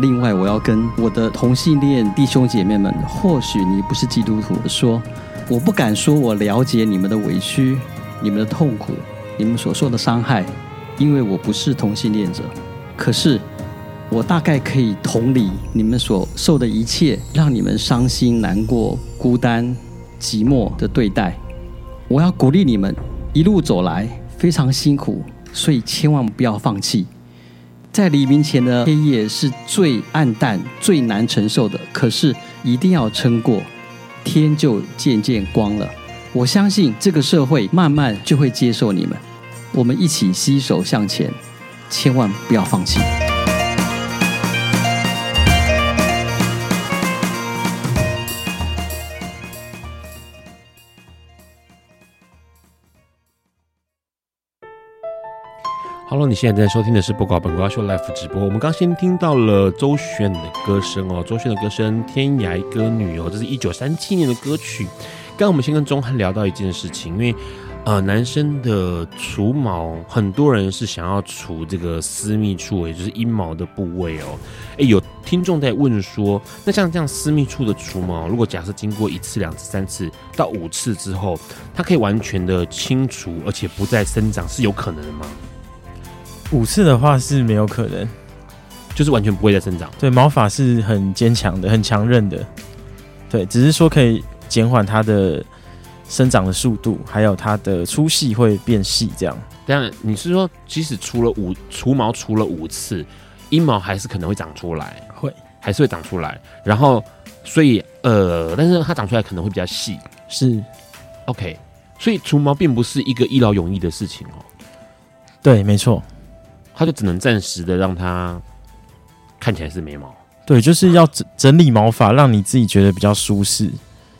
另外，我要跟我的同性恋弟兄姐妹们，或许你不是基督徒，说。我不敢说，我了解你们的委屈、你们的痛苦、你们所受的伤害，因为我不是同性恋者。可是，我大概可以同理你们所受的一切，让你们伤心、难过、孤单、寂寞的对待。我要鼓励你们，一路走来非常辛苦，所以千万不要放弃。在黎明前的黑夜是最暗淡、最难承受的，可是一定要撑过。天就渐渐光了，我相信这个社会慢慢就会接受你们。我们一起携手向前，千万不要放弃。Hello，你现在在收听的是《不搞本瓜秀》Live 直播。我们刚先听到了周璇的歌声哦，周璇的歌声《天涯歌女》哦，这是一九三七年的歌曲。刚刚我们先跟钟汉聊到一件事情，因为呃，男生的除毛，很多人是想要除这个私密处，也就是阴毛的部位哦。诶，有听众在问说，那像这样私密处的除毛，如果假设经过一次、两次、三次到五次之后，它可以完全的清除，而且不再生长，是有可能的吗？五次的话是没有可能，就是完全不会再生长。对，毛发是很坚强的，很强韧的。对，只是说可以减缓它的生长的速度，还有它的粗细会变细。这样。当然，你是说即使除了五除毛除了五次，阴毛还是可能会长出来？会，还是会长出来。然后，所以呃，但是它长出来可能会比较细。是，OK。所以除毛并不是一个一劳永逸的事情哦。对，没错。它就只能暂时的让它看起来是眉毛，对，就是要整整理毛发，让你自己觉得比较舒适，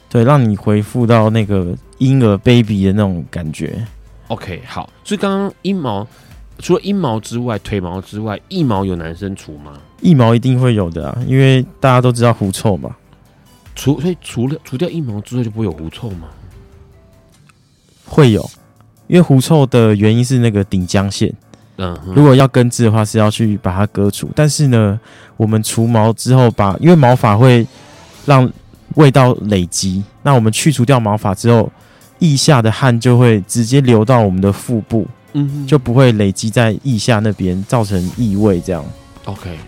对，让你恢复到那个婴儿 baby 的那种感觉。OK，好，所以刚刚阴毛除了阴毛之外，腿毛之外，腋毛有男生除吗？腋毛一定会有的啊，因为大家都知道狐臭嘛。除所以除了除掉腋毛之后就不会有狐臭吗？会有，因为狐臭的原因是那个顶浆腺。嗯，如果要根治的话，是要去把它割除。但是呢，我们除毛之后把，把因为毛发会让味道累积，那我们去除掉毛发之后，腋下的汗就会直接流到我们的腹部，嗯，就不会累积在腋下那边，造成异味。这样，OK，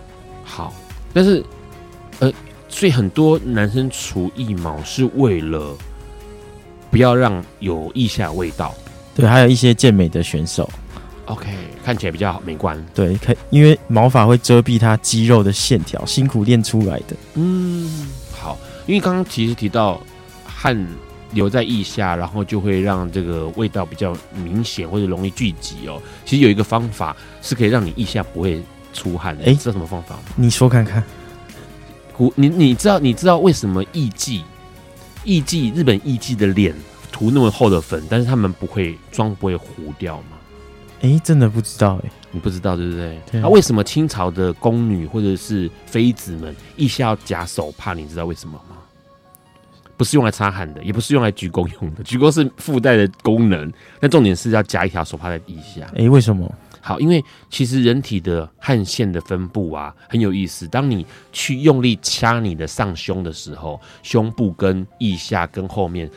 好。但是，呃，所以很多男生除腋毛是为了不要让有腋下味道。对，还有一些健美的选手，OK，看起来比较好美观。对，可因为毛发会遮蔽它肌肉的线条，辛苦练出来的。嗯，好。因为刚刚其实提到汗留在腋下，然后就会让这个味道比较明显或者容易聚集哦。其实有一个方法是可以让你腋下不会出汗的。哎，知道什么方法吗？你说看看。古，你你知道你知道为什么艺妓艺妓日本艺妓的脸涂那么厚的粉，但是他们不会妆不会糊掉吗？哎，真的不知道哎，你不知道对不对？那、啊、为什么清朝的宫女或者是妃子们腋下要夹手帕？你知道为什么吗？不是用来擦汗的，也不是用来鞠躬用的，鞠躬是附带的功能，但重点是要夹一条手帕在腋下。哎，为什么？好，因为其实人体的汗腺的分布啊很有意思。当你去用力掐你的上胸的时候，胸部跟腋下跟后面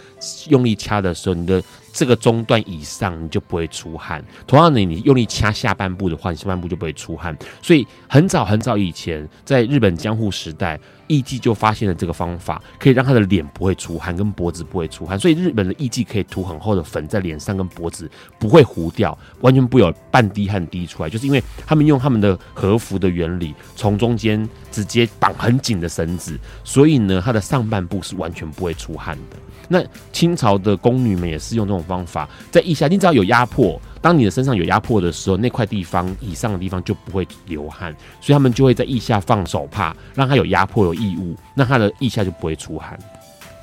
用力掐的时候，你的这个中段以上你就不会出汗。同样的，你用力掐下半部的话，你下半部就不会出汗。所以很早很早以前，在日本江户时代，艺妓就发现了这个方法，可以让他的脸不会出汗，跟脖子不会出汗。所以日本的艺妓可以涂很厚的粉在脸上跟脖子，不会糊掉，完全不有半滴汗滴出来，就是因为他们用他们的和服的原理，从中间直接绑很紧的绳子，所以呢，他的上半部是完全不会出汗的。那清朝的宫女们也是用这种方法，在腋下，你只要有压迫，当你的身上有压迫的时候，那块地方以上的地方就不会流汗，所以他们就会在腋下放手帕，让它有压迫有异物，那它的腋下就不会出汗。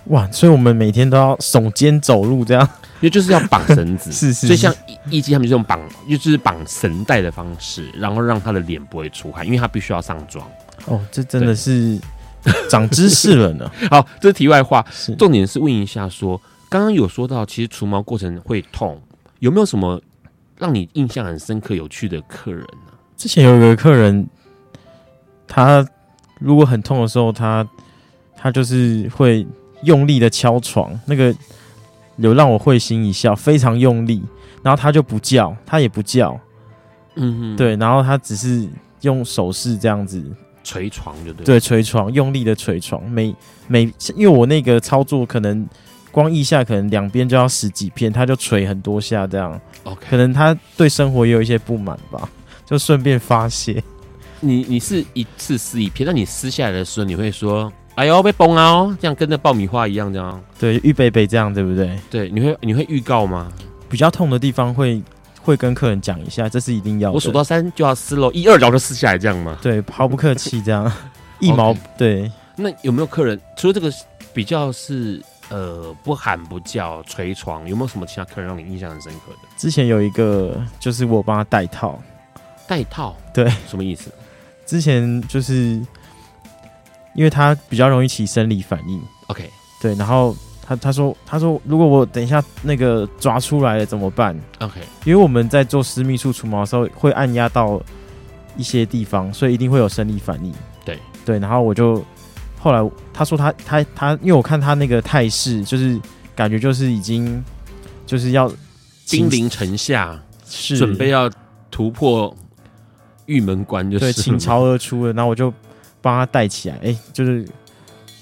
哇，所以我们每天都要耸肩走路，这样，因为就是要绑绳子，是，是是，所以像艺妓他们就用绑，就是绑绳带的方式，然后让他的脸不会出汗，因为他必须要上妆。哦，这真的是。长知识了呢。好，这是题外话。重点是问一下说，说刚刚有说到，其实除毛过程会痛，有没有什么让你印象很深刻、有趣的客人呢？之前有一个客人，他如果很痛的时候，他他就是会用力的敲床，那个有让我会心一笑，非常用力。然后他就不叫，他也不叫，嗯哼，对，然后他只是用手势这样子。捶床就对，对，捶床，用力的捶床，每每因为我那个操作可能光腋下可能两边就要十几片，他就捶很多下这样。OK，可能他对生活也有一些不满吧，就顺便发泄。你你是一次撕一片，那你撕下来的时候，你会说：“哎呦，被崩了哦！”这样跟着爆米花一样，这样。对，预备备这样，对不对？对，你会你会预告吗？比较痛的地方会。会跟客人讲一下，这是一定要的。我数到三就要撕喽，一二然后就撕下来，这样吗？对，毫不客气，这样 一毛。Okay. 对，那有没有客人除了这个比较是呃不喊不叫捶床，有没有什么其他客人让你印象很深刻的？之前有一个就是我帮他戴套，戴套，对，什么意思？之前就是因为他比较容易起生理反应，OK，对，然后。他他说他说如果我等一下那个抓出来了怎么办？OK，因为我们在做私密处除毛的时候会按压到一些地方，所以一定会有生理反应。对对，然后我就后来他说他他他，因为我看他那个态势，就是感觉就是已经就是要兵临城下，是准备要突破玉门关，就是对倾巢而出了。然后我就帮他带起来，哎、欸，就是。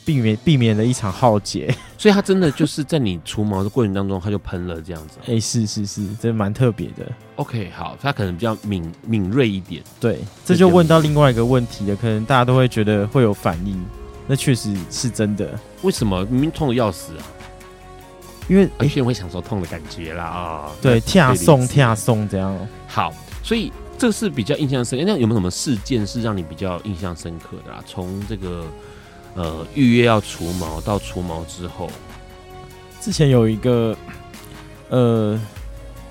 避免避免了一场浩劫，所以他真的就是在你除毛的过程当中，他就喷了这样子。哎、欸，是是是，这蛮特别的。OK，好，他可能比较敏敏锐一点。对，这就问到另外一个问题了，可能大家都会觉得会有反应，那确实是真的。为什么明明痛的要死啊？因为有些人会享受痛的感觉啦啊、哦。对，跳送跳送这样。好，所以这是比较印象深刻。那有没有什么事件是让你比较印象深刻的啊？从这个。呃，预约要除毛到除毛之后，之前有一个呃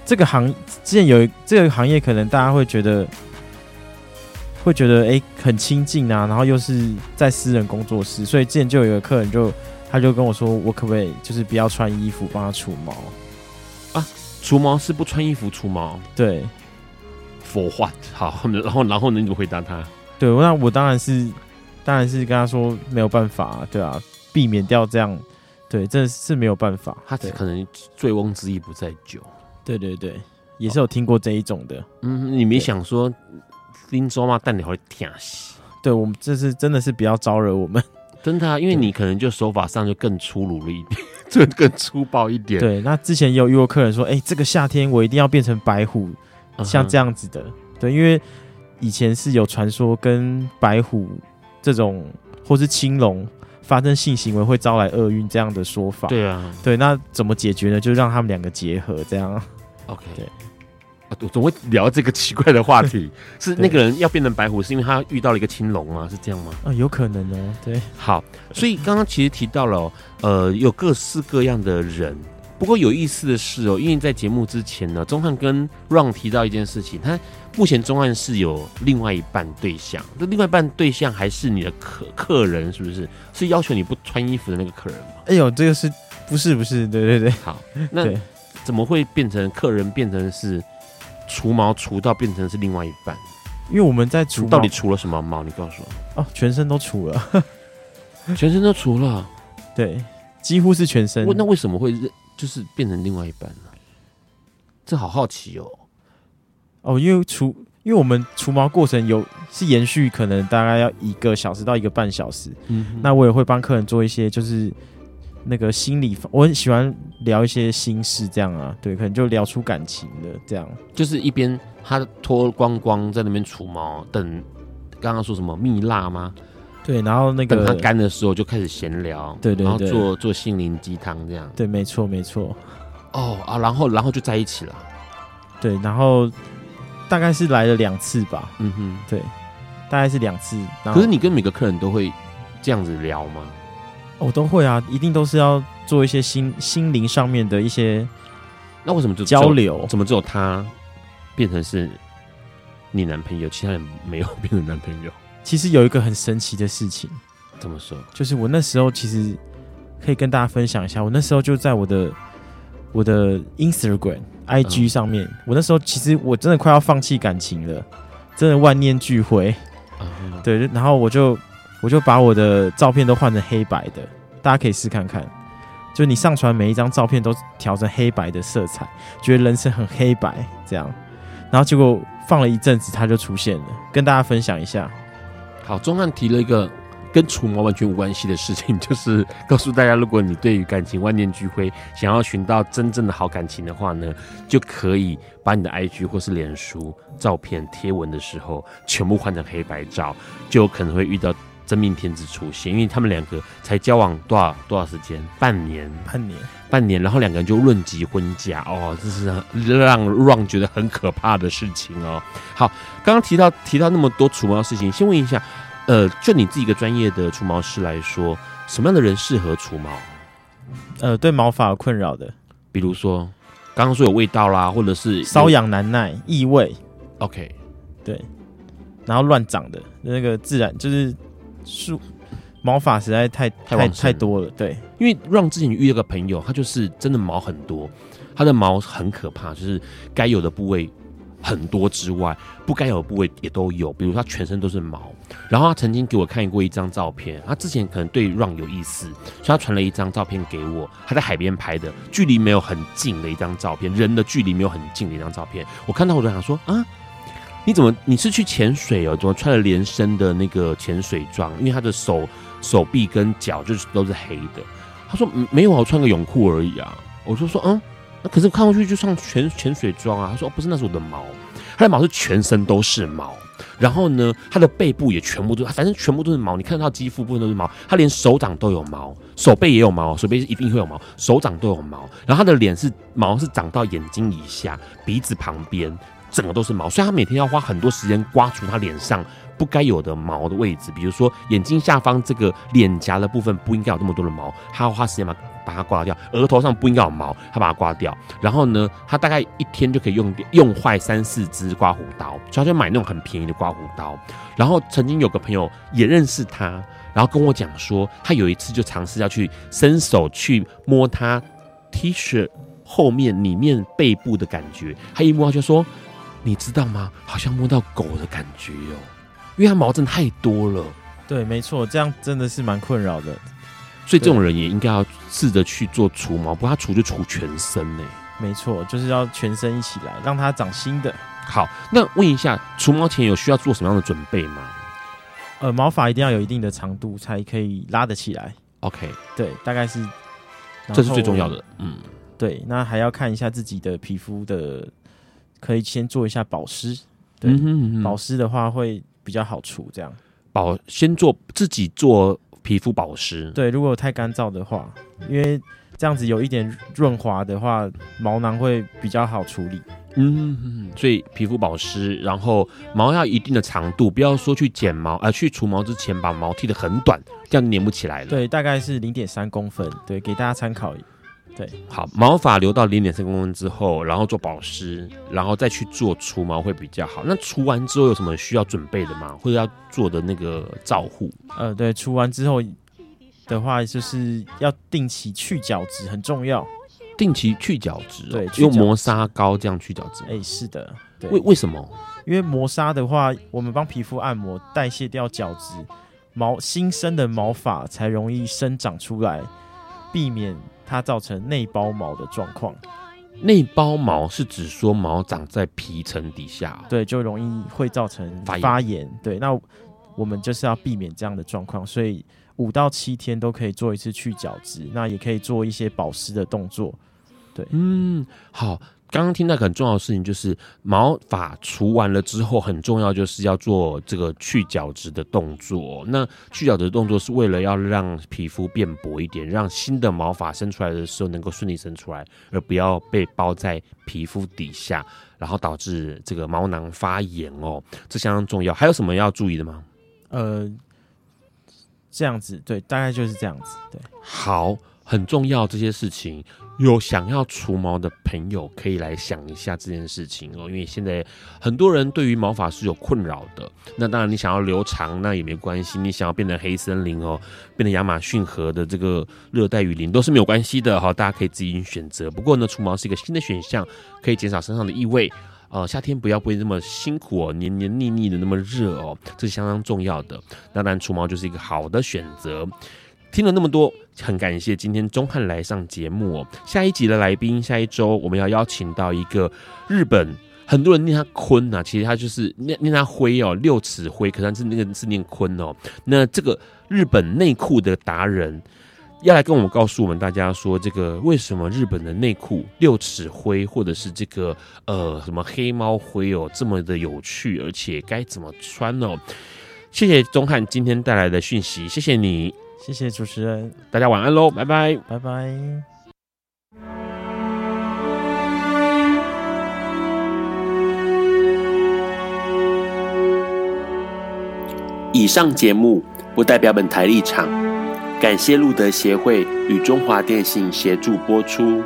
这个行之前有一这个行业，可能大家会觉得会觉得哎、欸、很亲近啊，然后又是在私人工作室，所以之前就有一个客人就他就跟我说，我可不可以就是不要穿衣服帮他除毛啊？除毛是不穿衣服除毛？对，For what？好，然后然后呢？你怎么回答他？对，那我当然是当然是跟他说没有办法、啊，对啊，避免掉这样，对，这是没有办法。他可能醉翁之意不在酒。对对对，也是有听过这一种的。嗯，你没想说拎走吗？但你会疼死。对，我们这是真的是比较招惹我们，真的啊，因为你可能就手法上就更粗鲁了一点，就更粗暴一点。对，那之前也有遇过客人说，哎、欸，这个夏天我一定要变成白虎，像这样子的。Uh. 对，因为以前是有传说跟白虎这种或是青龙发生性行为会招来厄运这样的说法。对啊，对，那怎么解决呢？就让他们两个结合这样。OK，对，我总会聊这个奇怪的话题。是那个人要变成白虎，是因为他遇到了一个青龙吗？是这样吗？啊，有可能哦。对，好，所以刚刚其实提到了，呃，有各式各样的人。不过有意思的是哦，因为在节目之前呢，钟汉跟 Ron 提到一件事情，他目前钟汉是有另外一半对象，这另外一半对象还是你的客客人，是不是？是要求你不穿衣服的那个客人吗？哎呦，这个是不是不是？对对对，好，那。怎么会变成客人变成是除毛除到变成是另外一半？因为我们在除，到底除了什么毛？你告诉我。哦，全身都除了，全身都除了，对，几乎是全身。那为什么会就是变成另外一半了？这好好奇哦。哦，因为除，因为我们除毛过程有是延续，可能大概要一个小时到一个半小时。嗯，那我也会帮客人做一些就是。那个心理，我很喜欢聊一些心事，这样啊，对，可能就聊出感情的这样。就是一边他脱光光在那边除毛，等刚刚说什么蜜蜡吗？对，然后那个等他干的时候就开始闲聊，对对对，然后做做心灵鸡汤这样。对，没错没错。哦啊，然后然后就在一起了。对，然后大概是来了两次吧。嗯哼，对，大概是两次。可是你跟每个客人都会这样子聊吗？我、哦、都会啊，一定都是要做一些心心灵上面的一些。那为什么就交流？怎么只有他变成是你男朋友，其他人没有变成男朋友？其实有一个很神奇的事情。怎么说？就是我那时候其实可以跟大家分享一下，我那时候就在我的我的 Instagram、IG 上面、嗯，我那时候其实我真的快要放弃感情了，真的万念俱灰。嗯、对，然后我就。我就把我的照片都换成黑白的，大家可以试看看。就你上传每一张照片都调成黑白的色彩，觉得人生很黑白这样。然后结果放了一阵子，它就出现了，跟大家分享一下。好，钟汉提了一个跟除毛完全无关系的事情，就是告诉大家，如果你对于感情万念俱灰，想要寻到真正的好感情的话呢，就可以把你的 IG 或是脸书照片贴文的时候全部换成黑白照，就有可能会遇到。真命天子出现，因为他们两个才交往多少多少时间？半年，半年，半年，然后两个人就论及婚嫁哦，这是让 Ron 觉得很可怕的事情哦。好，刚刚提到提到那么多除毛的事情，先问一下，呃，就你自己一个专业的除毛师来说，什么样的人适合除毛？呃，对毛发困扰的，比如说刚刚说有味道啦，或者是瘙痒难耐、异味，OK，对，然后乱长的那个自然就是。树毛发实在太太太多了，对，因为让之前遇到个朋友，他就是真的毛很多，他的毛很可怕，就是该有的部位很多之外，不该有的部位也都有，比如他全身都是毛。然后他曾经给我看过一张照片，他之前可能对 Ron 有意思，所以他传了一张照片给我，他在海边拍的，距离没有很近的一张照片，人的距离没有很近的一张照片。我看到我就想说啊。你怎么？你是去潜水哦？怎么穿了连身的那个潜水装？因为他的手、手臂跟脚就是都是黑的。他说：“没有，我穿个泳裤而已啊。”我就说：“嗯，那可是看过去就像潜潜水装啊。”他说：“哦，不是，那是我的毛。他的毛是全身都是毛，然后呢，他的背部也全部都，反正全部都是毛。你看到肌肤部分都是毛，他连手掌都有毛，手背也有毛，手背一定会有毛，手掌都有毛。然后他的脸是毛是长到眼睛以下，鼻子旁边。”整个都是毛，所以他每天要花很多时间刮除他脸上不该有的毛的位置，比如说眼睛下方这个脸颊的部分不应该有那么多的毛，他要花时间把把它刮掉；额头上不应该有毛，他把它刮掉。然后呢，他大概一天就可以用用坏三四支刮胡刀，所以他就买那种很便宜的刮胡刀。然后曾经有个朋友也认识他，然后跟我讲说，他有一次就尝试要去伸手去摸他 T 恤后面里面背部的感觉，他一摸他就说。你知道吗？好像摸到狗的感觉哦，因为它毛真的太多了。对，没错，这样真的是蛮困扰的。所以这种人也应该要试着去做除毛，不过他除就除全身呢。没错，就是要全身一起来，让它长新的。好，那问一下，除毛前有需要做什么样的准备吗？呃，毛发一定要有一定的长度才可以拉得起来。OK，对，大概是，这是最重要的。嗯，对，那还要看一下自己的皮肤的。可以先做一下保湿，对，嗯哼嗯哼，保湿的话会比较好除。这样保先做自己做皮肤保湿，对，如果太干燥的话，因为这样子有一点润滑的话，毛囊会比较好处理。嗯所以皮肤保湿，然后毛要一定的长度，不要说去剪毛啊、呃，去除毛之前把毛剃得很短，这样粘不起来了。对，大概是零点三公分，对，给大家参考。对，好，毛发留到零点三公分之后，然后做保湿，然后再去做除毛会比较好。那除完之后有什么需要准备的吗？或者要做的那个照护？呃，对，除完之后的话，就是要定期去角质，很重要。定期去角质，对，用磨砂膏这样去角质。哎，是的，对。为为什么？因为磨砂的话，我们帮皮肤按摩，代谢掉角质，毛新生的毛发才容易生长出来，避免。它造成内包毛的状况，内包毛是指说毛长在皮层底下，对，就容易会造成发炎。发炎，对，那我们就是要避免这样的状况，所以五到七天都可以做一次去角质，那也可以做一些保湿的动作。对，嗯，好。刚刚听到很重要的事情，就是毛发除完了之后，很重要就是要做这个去角质的动作。那去角质的动作是为了要让皮肤变薄一点，让新的毛发生出来的时候能够顺利生出来，而不要被包在皮肤底下，然后导致这个毛囊发炎哦，这相当重要。还有什么要注意的吗？呃，这样子，对，大概就是这样子，对，好，很重要这些事情。有想要除毛的朋友，可以来想一下这件事情哦，因为现在很多人对于毛发是有困扰的。那当然，你想要留长，那也没关系；你想要变成黑森林哦，变成亚马逊河的这个热带雨林，都是没有关系的哈。大家可以自己选择。不过呢，除毛是一个新的选项，可以减少身上的异味。呃，夏天不要不会那么辛苦哦，黏黏腻腻的那么热哦，这是相当重要的。当然，除毛就是一个好的选择。听了那么多，很感谢今天钟汉来上节目哦。下一集的来宾，下一周我们要邀请到一个日本，很多人念他坤呐，其实他就是念念他灰哦，六尺灰，可是是那个是念坤哦。那这个日本内裤的达人，要来跟我们告诉我们大家说，这个为什么日本的内裤六尺灰，或者是这个呃什么黑猫灰哦，这么的有趣，而且该怎么穿哦？谢谢钟汉今天带来的讯息，谢谢你。谢谢主持人，大家晚安喽，拜拜，拜拜。以上节目不代表本台立场，感谢路德协会与中华电信协助播出。